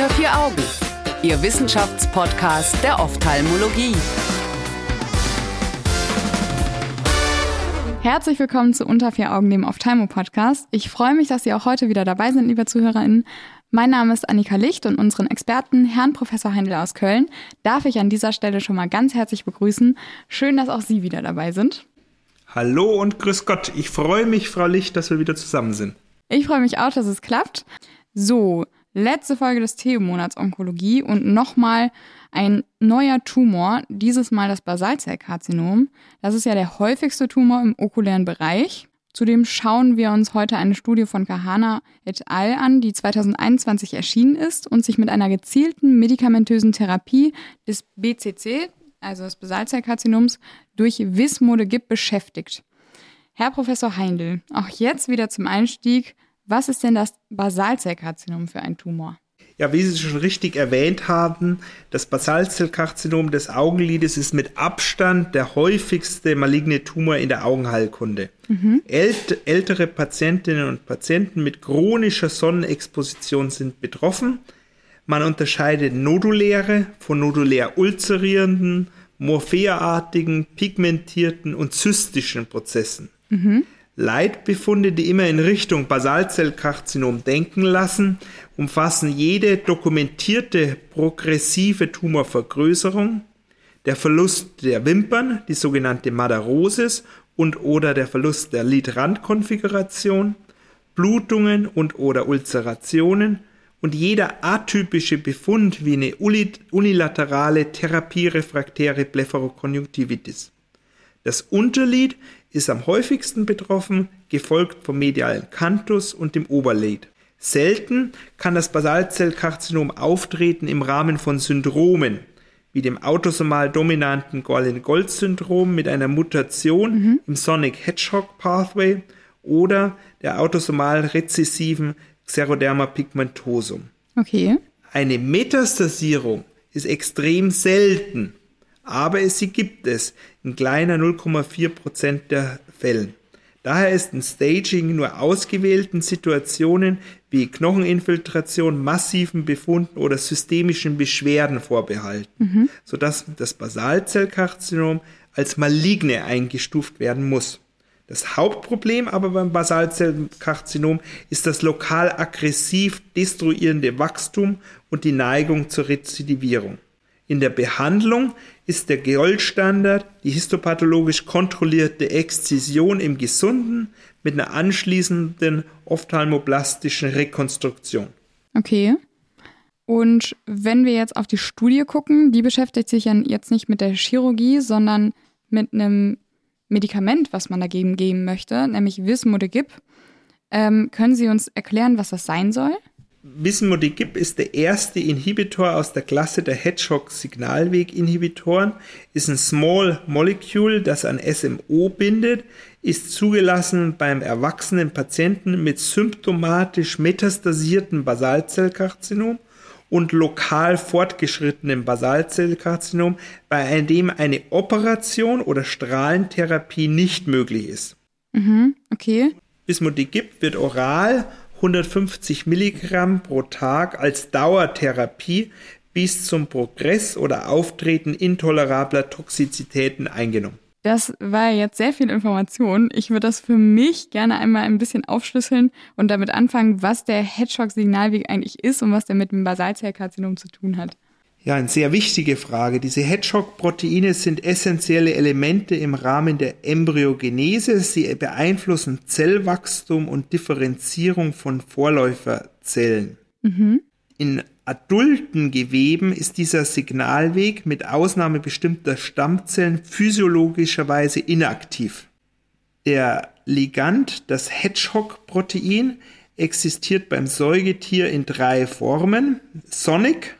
Unter vier Augen, Ihr Wissenschaftspodcast der Ophthalmologie. Herzlich willkommen zu Unter vier Augen, dem Ophthalmo-Podcast. Ich freue mich, dass Sie auch heute wieder dabei sind, liebe ZuhörerInnen. Mein Name ist Annika Licht und unseren Experten, Herrn Professor Heindl aus Köln, darf ich an dieser Stelle schon mal ganz herzlich begrüßen. Schön, dass auch Sie wieder dabei sind. Hallo und grüß Gott. Ich freue mich, Frau Licht, dass wir wieder zusammen sind. Ich freue mich auch, dass es klappt. So, letzte Folge des Themenmonats Onkologie und nochmal ein neuer Tumor, dieses Mal das Basalzellkarzinom. Das ist ja der häufigste Tumor im okulären Bereich. Zudem schauen wir uns heute eine Studie von Kahana et al. an, die 2021 erschienen ist und sich mit einer gezielten medikamentösen Therapie des BCC, also des Basalzellkarzinoms, durch Wismodegib beschäftigt. Herr Professor Heindl, auch jetzt wieder zum Einstieg was ist denn das Basalzellkarzinom für ein Tumor? Ja, wie Sie schon richtig erwähnt haben, das Basalzellkarzinom des Augenlides ist mit Abstand der häufigste maligne Tumor in der Augenheilkunde. Mhm. Ält ältere Patientinnen und Patienten mit chronischer Sonnenexposition sind betroffen. Man unterscheidet noduläre von nodulär ulzerierenden, morpheartigen, pigmentierten und zystischen Prozessen. Mhm. Leitbefunde, die immer in Richtung Basalzellkarzinom denken lassen, umfassen jede dokumentierte progressive Tumorvergrößerung, der Verlust der Wimpern, die sogenannte Madarosis und oder der Verlust der Lidrandkonfiguration, Blutungen und oder Ulzerationen und jeder atypische Befund wie eine unilaterale therapierefraktäre Blepharokonjunktivitis. Das Unterlid ist am häufigsten betroffen, gefolgt vom medialen Canthus und dem Oberlid. Selten kann das Basalzellkarzinom auftreten im Rahmen von Syndromen, wie dem autosomal dominanten Gorlin-Gold-Syndrom mit einer Mutation mhm. im Sonic Hedgehog Pathway oder der autosomal rezessiven Xeroderma pigmentosum. Okay. Eine Metastasierung ist extrem selten aber es, sie gibt es in kleiner 0,4 Prozent der Fällen. Daher ist ein Staging nur ausgewählten Situationen wie Knocheninfiltration, massiven Befunden oder systemischen Beschwerden vorbehalten, mhm. sodass das Basalzellkarzinom als maligne eingestuft werden muss. Das Hauptproblem aber beim Basalzellkarzinom ist das lokal aggressiv destruierende Wachstum und die Neigung zur Rezidivierung. In der Behandlung ist der Goldstandard die histopathologisch kontrollierte Exzision im Gesunden mit einer anschließenden ophthalmoplastischen Rekonstruktion. Okay. Und wenn wir jetzt auf die Studie gucken, die beschäftigt sich ja jetzt nicht mit der Chirurgie, sondern mit einem Medikament, was man dagegen geben möchte, nämlich Wismodegib. Ähm, können Sie uns erklären, was das sein soll? Wismodegib ist der erste Inhibitor aus der Klasse der Hedgehog-Signalweg-Inhibitoren, ist ein Small Molecule, das an SMO bindet, ist zugelassen beim erwachsenen Patienten mit symptomatisch metastasiertem Basalzellkarzinom und lokal fortgeschrittenem Basalzellkarzinom, bei dem eine Operation oder Strahlentherapie nicht möglich ist. Mhm, okay. Wismodegib wird oral 150 Milligramm pro Tag als Dauertherapie bis zum Progress oder Auftreten intolerabler Toxizitäten eingenommen. Das war jetzt sehr viel Information. Ich würde das für mich gerne einmal ein bisschen aufschlüsseln und damit anfangen, was der Hedgehog-Signalweg eigentlich ist und was der mit dem Basalzellkarzinom zu tun hat. Ja, eine sehr wichtige Frage. Diese Hedgehog-Proteine sind essentielle Elemente im Rahmen der Embryogenese. Sie beeinflussen Zellwachstum und Differenzierung von Vorläuferzellen. Mhm. In adulten Geweben ist dieser Signalweg mit Ausnahme bestimmter Stammzellen physiologischerweise inaktiv. Der Ligand, das Hedgehog-Protein, existiert beim Säugetier in drei Formen. Sonic,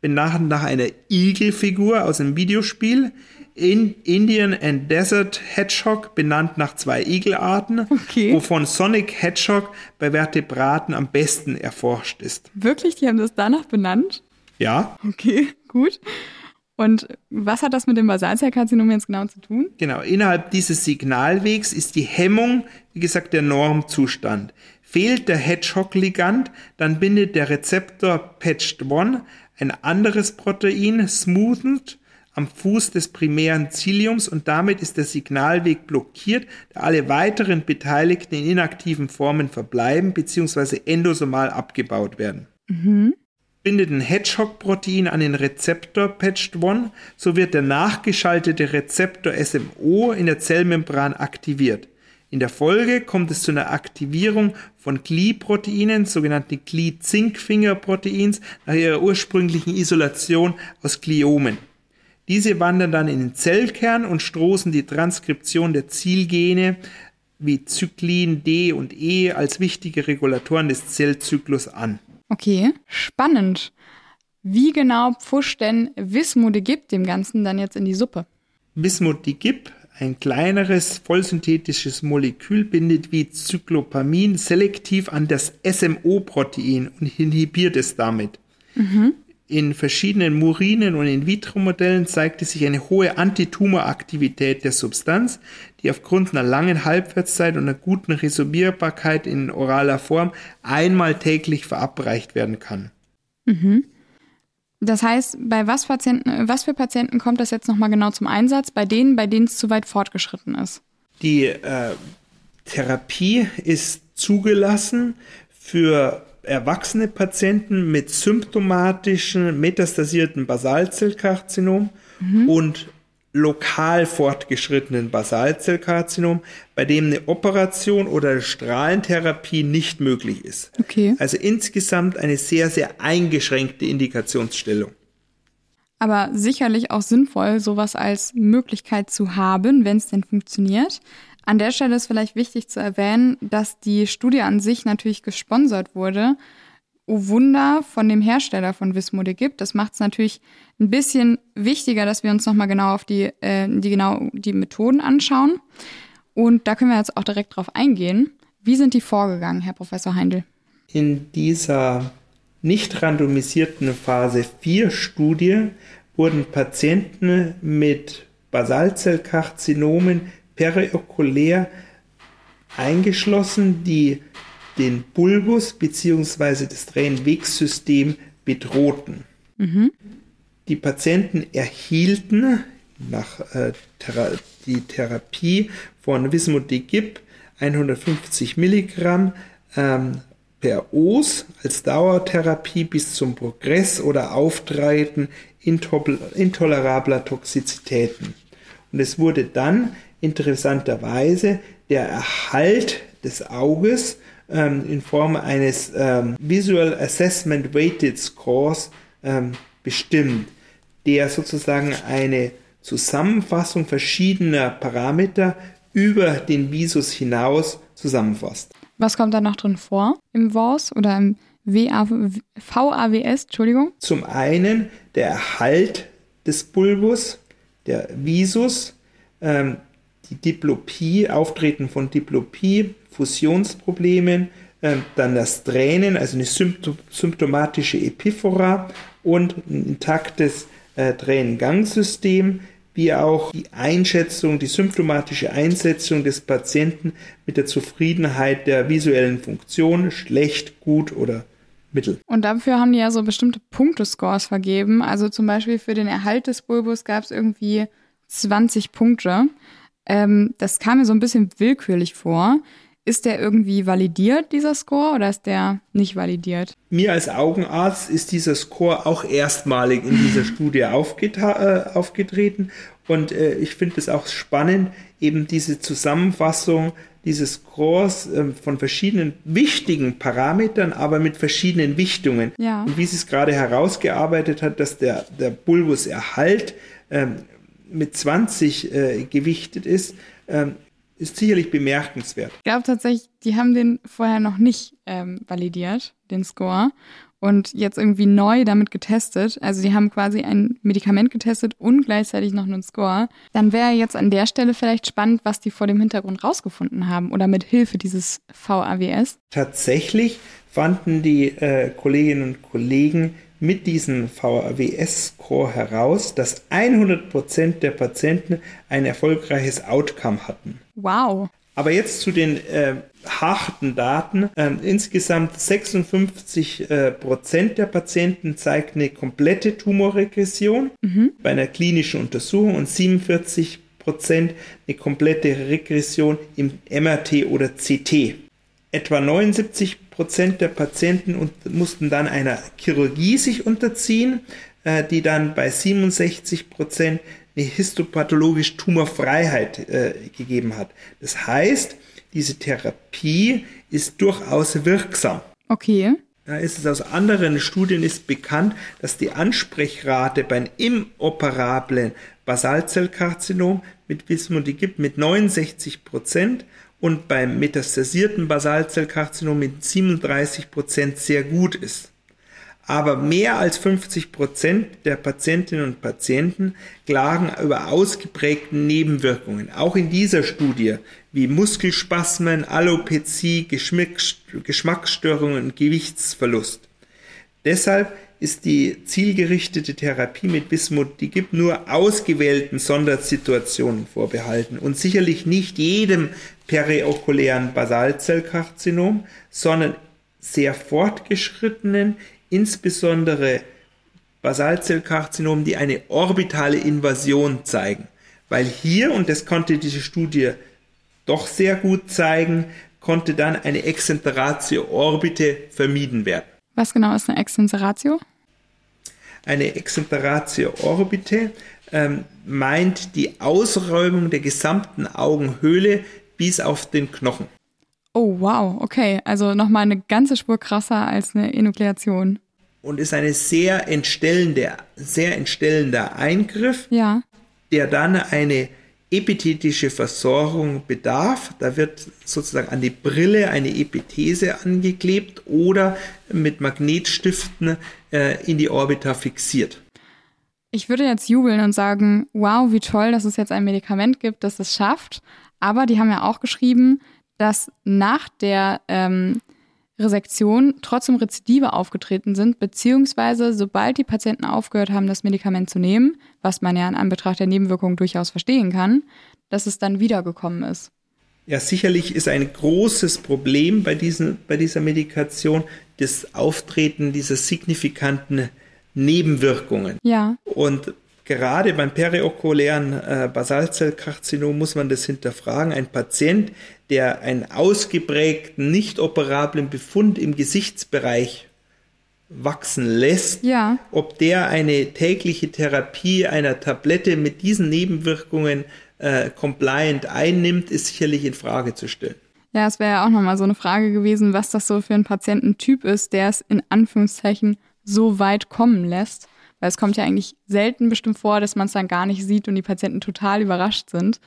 benannt nach einer Igelfigur aus einem Videospiel. In Indian and Desert Hedgehog, benannt nach zwei Igelarten, okay. wovon Sonic Hedgehog bei Vertebraten am besten erforscht ist. Wirklich? Die haben das danach benannt? Ja. Okay, gut. Und was hat das mit dem Basalzellkarzinom jetzt genau zu tun? Genau, innerhalb dieses Signalwegs ist die Hemmung, wie gesagt, der Normzustand. Fehlt der Hedgehog-Ligand, dann bindet der Rezeptor PETCH1 ein anderes Protein, smoothened, am Fuß des primären Ziliums und damit ist der Signalweg blockiert, da alle weiteren Beteiligten in inaktiven Formen verbleiben bzw. endosomal abgebaut werden. Mhm. Bindet ein Hedgehog-Protein an den Rezeptor PETCH1, so wird der nachgeschaltete Rezeptor SMO in der Zellmembran aktiviert. In der Folge kommt es zu einer Aktivierung von Gli-Proteinen, sogenannten Gli-Zinkfinger-Proteins, nach ihrer ursprünglichen Isolation aus Gliomen. Diese wandern dann in den Zellkern und stoßen die Transkription der Zielgene wie Zyklin D und E als wichtige Regulatoren des Zellzyklus an. Okay, spannend. Wie genau pfuscht denn Wismodegib dem Ganzen dann jetzt in die Suppe? Wismodegib, ein kleineres vollsynthetisches Molekül, bindet wie Zyklopamin selektiv an das SMO-Protein und inhibiert es damit. Mhm. In verschiedenen Murinen und In-vitro-Modellen zeigte sich eine hohe Antitumoraktivität der Substanz, die aufgrund einer langen Halbwertszeit und einer guten Resorbierbarkeit in oraler Form einmal täglich verabreicht werden kann. Mhm. Das heißt, bei was, Patienten, was für Patienten kommt das jetzt nochmal genau zum Einsatz? Bei denen, bei denen es zu weit fortgeschritten ist? Die äh, Therapie ist zugelassen für erwachsene Patienten mit symptomatischen metastasierten Basalzellkarzinom mhm. und lokal fortgeschrittenen Basalzellkarzinom, bei dem eine Operation oder Strahlentherapie nicht möglich ist. Okay. Also insgesamt eine sehr, sehr eingeschränkte Indikationsstellung. Aber sicherlich auch sinnvoll, sowas als Möglichkeit zu haben, wenn es denn funktioniert. An der Stelle ist vielleicht wichtig zu erwähnen, dass die Studie an sich natürlich gesponsert wurde. Oh Wunder von dem Hersteller von Wismode gibt. Das macht es natürlich ein bisschen wichtiger, dass wir uns nochmal genau auf die, äh, die genau die Methoden anschauen. Und da können wir jetzt auch direkt drauf eingehen. Wie sind die vorgegangen, Herr Professor Heindl? In dieser nicht randomisierten Phase 4 Studie wurden Patienten mit Basalzellkarzinomen periokulär eingeschlossen, die den Bulbus bzw. das Tränenwegssystem bedrohten. Mhm. Die Patienten erhielten nach äh, Thera die Therapie von Wismodegib 150 Milligramm ähm, per Os als Dauertherapie bis zum Progress oder Auftreten intolerabler Toxizitäten. Und es wurde dann interessanterweise der Erhalt des Auges ähm, in Form eines ähm, Visual Assessment Weighted Scores ähm, bestimmt, der sozusagen eine Zusammenfassung verschiedener Parameter über den Visus hinaus zusammenfasst. Was kommt da noch drin vor im VOS oder im VAWS, Entschuldigung? Zum einen der Erhalt des Bulbus, der Visus, ähm, die Diplopie, Auftreten von Diplopie, Fusionsproblemen, äh, dann das Tränen, also eine symptomatische Epiphora und ein intaktes äh, Tränengangsystem, wie auch die Einschätzung, die symptomatische Einsetzung des Patienten mit der Zufriedenheit der visuellen Funktion, schlecht, gut oder mittel. Und dafür haben die ja so bestimmte Punktescores vergeben. Also zum Beispiel für den Erhalt des Bulbus gab es irgendwie 20 Punkte. Ähm, das kam mir so ein bisschen willkürlich vor. Ist der irgendwie validiert, dieser Score, oder ist der nicht validiert? Mir als Augenarzt ist dieser Score auch erstmalig in dieser Studie äh, aufgetreten. Und äh, ich finde es auch spannend, eben diese Zusammenfassung dieses Scores äh, von verschiedenen wichtigen Parametern, aber mit verschiedenen Wichtungen. Ja. Und wie sie es gerade herausgearbeitet hat, dass der, der Bulbuserhalt ähm, mit 20 äh, gewichtet ist, ähm, ist sicherlich bemerkenswert. Ich glaube tatsächlich, die haben den vorher noch nicht ähm, validiert, den Score, und jetzt irgendwie neu damit getestet. Also die haben quasi ein Medikament getestet und gleichzeitig noch einen Score. Dann wäre jetzt an der Stelle vielleicht spannend, was die vor dem Hintergrund rausgefunden haben oder mit Hilfe dieses VAWS. Tatsächlich fanden die äh, Kolleginnen und Kollegen mit diesem VAWS-Score heraus, dass 100% der Patienten ein erfolgreiches Outcome hatten. Wow. Aber jetzt zu den äh, harten Daten. Ähm, insgesamt 56 äh, Prozent der Patienten zeigt eine komplette Tumorregression mhm. bei einer klinischen Untersuchung und 47 Prozent eine komplette Regression im MRT oder CT. Etwa 79 Prozent der Patienten mussten dann einer Chirurgie sich unterziehen, äh, die dann bei 67 Prozent eine histopathologische Tumorfreiheit äh, gegeben hat. Das heißt, diese Therapie ist durchaus wirksam. Okay. Da ist es aus anderen Studien ist bekannt, dass die Ansprechrate beim inoperablen Basalzellkarzinom mit Vismodegib mit 69 Prozent und beim metastasierten Basalzellkarzinom mit 37 Prozent sehr gut ist. Aber mehr als 50 Prozent der Patientinnen und Patienten klagen über ausgeprägten Nebenwirkungen. Auch in dieser Studie wie Muskelspasmen, Alopezie, Geschmacksstörungen und Gewichtsverlust. Deshalb ist die zielgerichtete Therapie mit Bismuth-Digib nur ausgewählten Sondersituationen vorbehalten und sicherlich nicht jedem periokulären Basalzellkarzinom, sondern sehr fortgeschrittenen, insbesondere Basalzellkarzinomen, die eine orbitale Invasion zeigen. Weil hier, und das konnte diese Studie doch sehr gut zeigen, konnte dann eine Exenteratio orbite vermieden werden. Was genau ist eine Exenteratio? Eine Exenteratio orbite ähm, meint die Ausräumung der gesamten Augenhöhle bis auf den Knochen. Oh, wow, okay. Also nochmal eine ganze Spur krasser als eine Enukleation. Und ist eine sehr entstellende, sehr entstellender Eingriff, ja. der dann eine epithetische Versorgung bedarf. Da wird sozusagen an die Brille eine Epithese angeklebt oder mit Magnetstiften äh, in die Orbita fixiert. Ich würde jetzt jubeln und sagen, wow, wie toll, dass es jetzt ein Medikament gibt, das es schafft. Aber die haben ja auch geschrieben, dass nach der ähm, Resektion trotzdem Rezidive aufgetreten sind, beziehungsweise sobald die Patienten aufgehört haben, das Medikament zu nehmen, was man ja in Anbetracht der Nebenwirkungen durchaus verstehen kann, dass es dann wiedergekommen ist. Ja, sicherlich ist ein großes Problem bei, diesen, bei dieser Medikation das Auftreten dieser signifikanten Nebenwirkungen. Ja. Und Gerade beim periokulären äh, Basalzellkarzinom muss man das hinterfragen. Ein Patient, der einen ausgeprägten, nicht operablen Befund im Gesichtsbereich wachsen lässt, ja. ob der eine tägliche Therapie einer Tablette mit diesen Nebenwirkungen äh, compliant einnimmt, ist sicherlich in Frage zu stellen. Ja, es wäre ja auch nochmal so eine Frage gewesen, was das so für ein Patiententyp ist, der es in Anführungszeichen so weit kommen lässt. Weil es kommt ja eigentlich selten bestimmt vor, dass man es dann gar nicht sieht und die Patienten total überrascht sind.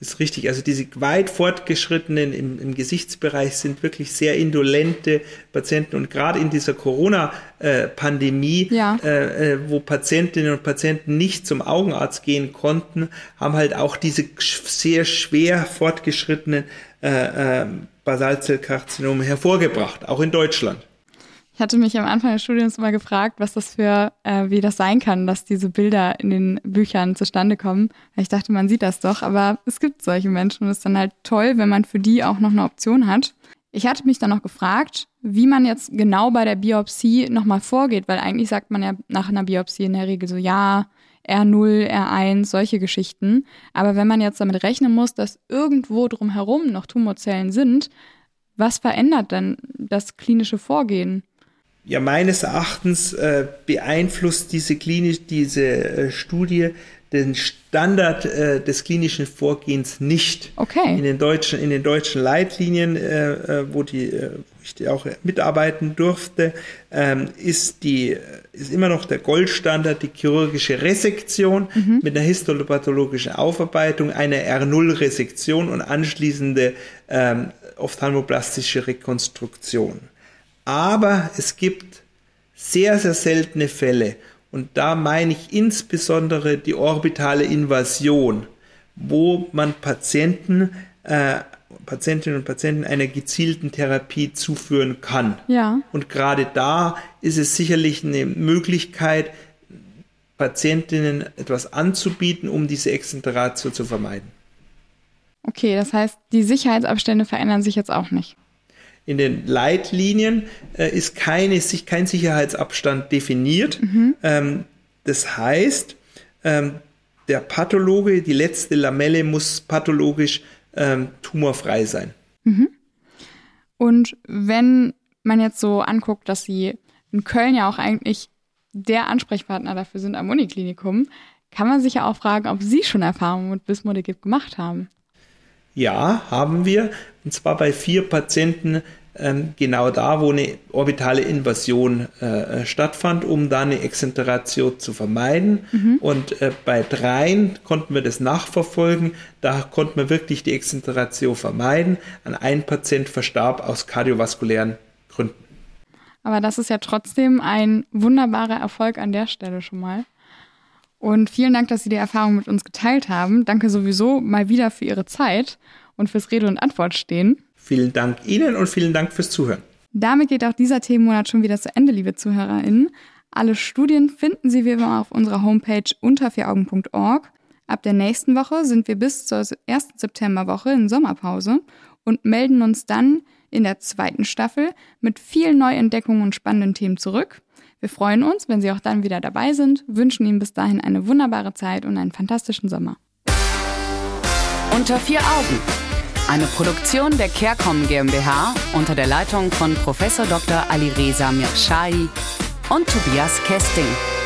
Ist richtig. Also diese weit fortgeschrittenen im, im Gesichtsbereich sind wirklich sehr indolente Patienten und gerade in dieser Corona-Pandemie, ja. äh, äh, wo Patientinnen und Patienten nicht zum Augenarzt gehen konnten, haben halt auch diese sehr schwer fortgeschrittenen äh, äh, Basalzellkarzinome hervorgebracht, auch in Deutschland. Ich hatte mich am Anfang des Studiums immer gefragt, was das für, äh, wie das sein kann, dass diese Bilder in den Büchern zustande kommen. Ich dachte, man sieht das doch, aber es gibt solche Menschen und es ist dann halt toll, wenn man für die auch noch eine Option hat. Ich hatte mich dann noch gefragt, wie man jetzt genau bei der Biopsie nochmal vorgeht, weil eigentlich sagt man ja nach einer Biopsie in der Regel so, ja, R0, R1, solche Geschichten. Aber wenn man jetzt damit rechnen muss, dass irgendwo drumherum noch Tumorzellen sind, was verändert denn das klinische Vorgehen? Ja, meines Erachtens äh, beeinflusst diese klinisch, diese äh, Studie den Standard äh, des klinischen Vorgehens nicht. Okay. In den deutschen, in den deutschen Leitlinien, äh, äh wo die, äh, wo ich die auch mitarbeiten durfte, ähm, ist die, ist immer noch der Goldstandard die chirurgische Resektion mhm. mit einer histopathologischen Aufarbeitung, einer R0-Resektion und anschließende ähm, ophthalmoplastische Rekonstruktion. Aber es gibt sehr, sehr seltene Fälle. Und da meine ich insbesondere die orbitale Invasion, wo man Patienten äh, Patientinnen und Patienten einer gezielten Therapie zuführen kann. Ja. Und gerade da ist es sicherlich eine Möglichkeit, Patientinnen etwas anzubieten, um diese Exenteratio zu vermeiden. Okay, das heißt, die Sicherheitsabstände verändern sich jetzt auch nicht. In den Leitlinien äh, ist keine, kein Sicherheitsabstand definiert. Mhm. Ähm, das heißt, ähm, der Pathologe, die letzte Lamelle muss pathologisch ähm, tumorfrei sein. Mhm. Und wenn man jetzt so anguckt, dass Sie in Köln ja auch eigentlich der Ansprechpartner dafür sind am Uniklinikum, kann man sich ja auch fragen, ob Sie schon Erfahrungen mit Bismodegib gemacht haben. Ja, haben wir. Und zwar bei vier Patienten ähm, genau da, wo eine orbitale Invasion äh, äh, stattfand, um da eine Exenteratio zu vermeiden. Mhm. Und äh, bei dreien konnten wir das nachverfolgen. Da konnten wir wirklich die Exenteratio vermeiden. An ein Patient verstarb aus kardiovaskulären Gründen. Aber das ist ja trotzdem ein wunderbarer Erfolg an der Stelle schon mal. Und vielen Dank, dass Sie die Erfahrung mit uns geteilt haben. Danke sowieso mal wieder für Ihre Zeit und fürs Rede und Antwort stehen. Vielen Dank Ihnen und vielen Dank fürs Zuhören. Damit geht auch dieser Themenmonat schon wieder zu Ende, liebe ZuhörerInnen. Alle Studien finden Sie wie immer auf unserer Homepage unter vieraugen.org. Ab der nächsten Woche sind wir bis zur ersten Septemberwoche in Sommerpause und melden uns dann in der zweiten Staffel mit vielen Neuentdeckungen und spannenden Themen zurück. Wir freuen uns, wenn Sie auch dann wieder dabei sind, wünschen Ihnen bis dahin eine wunderbare Zeit und einen fantastischen Sommer. Unter vier Augen. Eine Produktion der CareCom GmbH unter der Leitung von Prof. Dr. Alireza Mirshahi und Tobias Kesting.